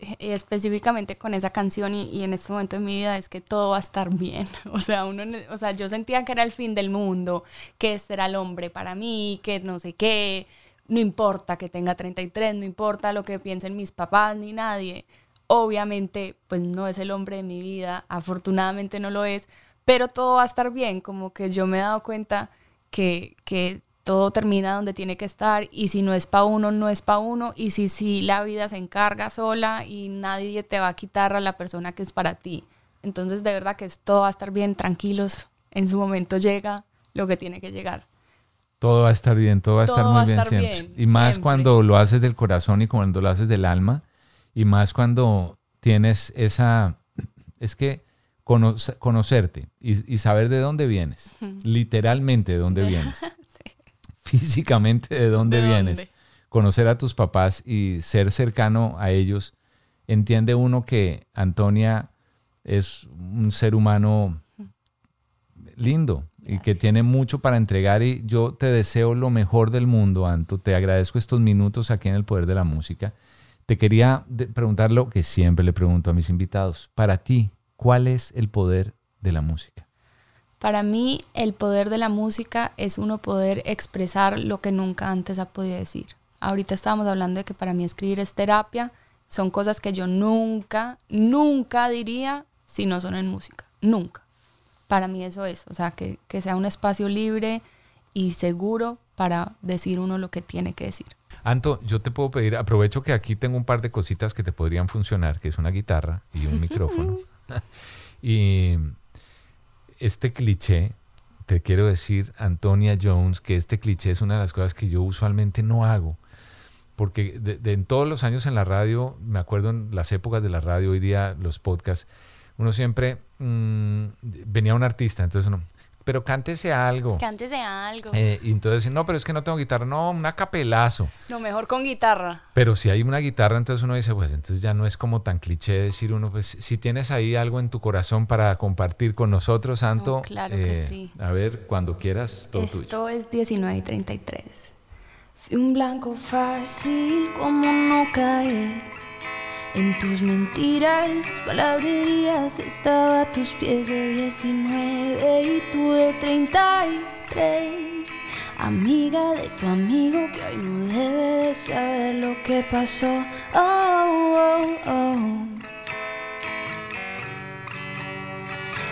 Eh, específicamente con esa canción y, en este momento de mi vida es que todo va a estar bien. O sea, uno, o sea, yo sentía que era el fin del mundo, que este era el hombre para mí, que no sé qué. no importa que tenga 33, no importa lo que piensen mis papás ni nadie. Obviamente, pues no es el hombre de mi vida, afortunadamente no lo es, pero todo va a estar bien, como que yo me he dado cuenta que, que todo termina donde tiene que estar y si no es para uno, no es para uno y si sí la vida se encarga sola y nadie te va a quitar a la persona que es para ti. Entonces de verdad que todo va a estar bien, tranquilos, en su momento llega lo que tiene que llegar. Todo va a estar bien, todo va a Todo estar muy a bien estar siempre. bien, y más cuando lo haces del corazón y cuando lo haces del alma. Y más cuando tienes esa... Es que conoce- conocerte y, y saber de dónde vienes. Literalmente de dónde vienes. Físicamente de dónde ¿De vienes. dónde? Conocer a tus papás y ser cercano a ellos. Entiende uno que Antonia es un ser humano lindo y que tiene mucho para entregar y yo te deseo lo mejor del mundo, Anto. Te agradezco estos minutos aquí en el Poder de la Música. Te quería preguntar lo que siempre le pregunto a mis invitados. Para ti, ¿cuál es el poder de la música? Para mí, el poder de la música es uno poder expresar lo que nunca antes ha podido decir. Ahorita estábamos hablando de que para mí escribir es terapia. Son cosas que yo nunca, nunca diría si no son en música. Nunca. Para mí eso es. O sea, que, que sea un espacio libre y seguro para decir uno lo que tiene que decir. Anto, yo te puedo pedir, aprovecho que aquí tengo un par de cositas que te podrían funcionar, que es una guitarra y un micrófono. y este cliché, te quiero decir, Antonia Jones, que este cliché es una de las cosas que yo usualmente no hago. Porque en todos los años en la radio, me acuerdo en las épocas de la radio, hoy día los podcasts, uno siempre mm, venía un artista, entonces uno, pero cántese algo. Cántese algo. Eh, y entonces, no, pero es que no tengo guitarra, no, un acapelazo. Lo mejor con guitarra. Pero si hay una guitarra, entonces uno dice, pues entonces ya no es como tan cliché decir uno, pues si tienes ahí algo en tu corazón para compartir con nosotros, Santo, No, claro que eh, sí. a ver, cuando quieras, todo tuyo. Esto es 19 y 33. Fui un blanco fácil, como no caer en tus mentiras, tus palabrerías. Estaba a tus pies de 19 y tú de 33. Amiga de tu amigo que hoy no debe de saber lo que pasó. Oh, oh, oh.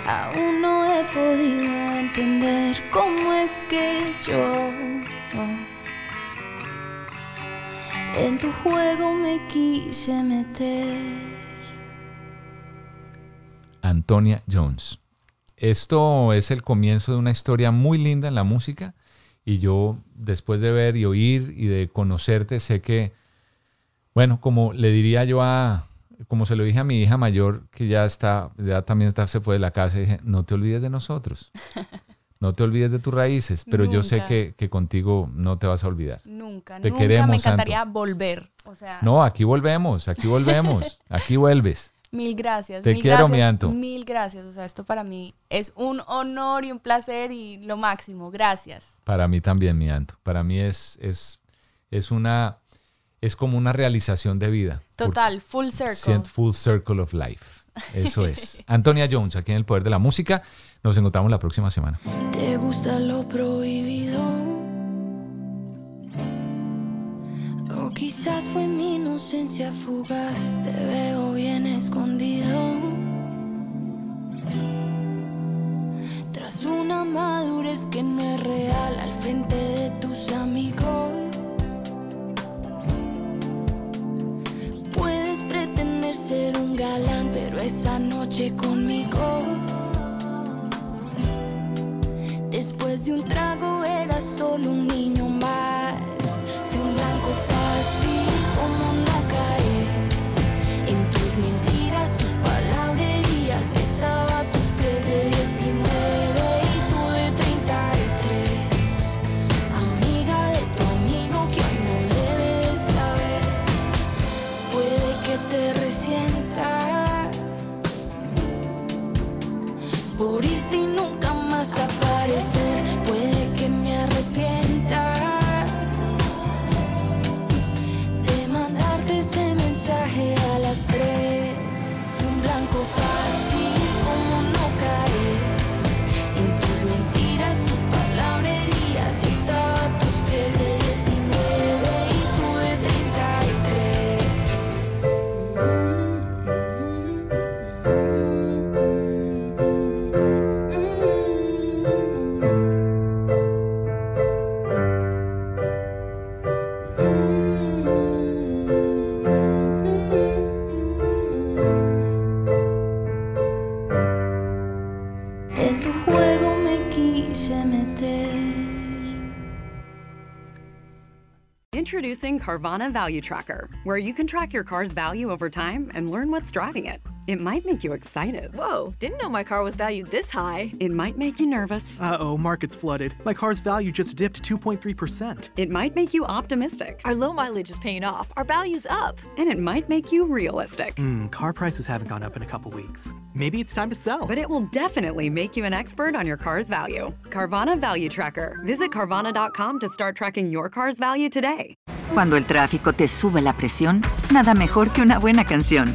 Aún no he podido entender cómo es que yo en tu juego me quise meter. Antonia Jones. Esto es el comienzo de una historia muy linda en la música y yo después de ver y oír y de conocerte sé que, bueno, como le diría yo a, como se lo dije a mi hija mayor que ya está, ya también está, se fue de la casa, dije, no te olvides de nosotros, no te olvides de tus raíces, pero yo sé que, que contigo no te vas a olvidar. Nunca, Te nunca queremos, me Santo. encantaría volver. O sea, No, aquí volvemos, aquí volvemos, aquí vuelves. mil gracias. Te mil quiero, gracias, mi Anto. Mil gracias. O sea, esto para mí es un honor y un placer y lo máximo. Gracias. Para mí también, mi Anto. Para mí es, es, es una, es como una realización de vida. Total, full circle. Full circle of life. Eso es. Antonia Jones, aquí en El Poder de la Música. Nos encontramos la próxima semana. ¿Te gusta lo prohibido? O quizás fue mi inocencia fugaz, te veo bien escondido. Tras una madurez que no es real al frente de tus amigos. Puedes pretender ser un galán, pero esa noche conmigo. Después de un trago eras solo un niño más. Fui un blanco fácil, Introducing Carvana Value Tracker, where you can track your car's value over time and learn what's driving it. It might make you excited. Whoa, didn't know my car was valued this high. It might make you nervous. Uh oh, market's flooded. My car's value just dipped 2.3%. It might make you optimistic. Our low mileage is paying off. Our value's up. And it might make you realistic. Hmm, car prices haven't gone up in a couple weeks. Maybe it's time to sell. But it will definitely make you an expert on your car's value. Carvana Value Tracker. Visit Carvana.com to start tracking your car's value today. Cuando el tráfico te sube la presión, nada mejor que una buena canción.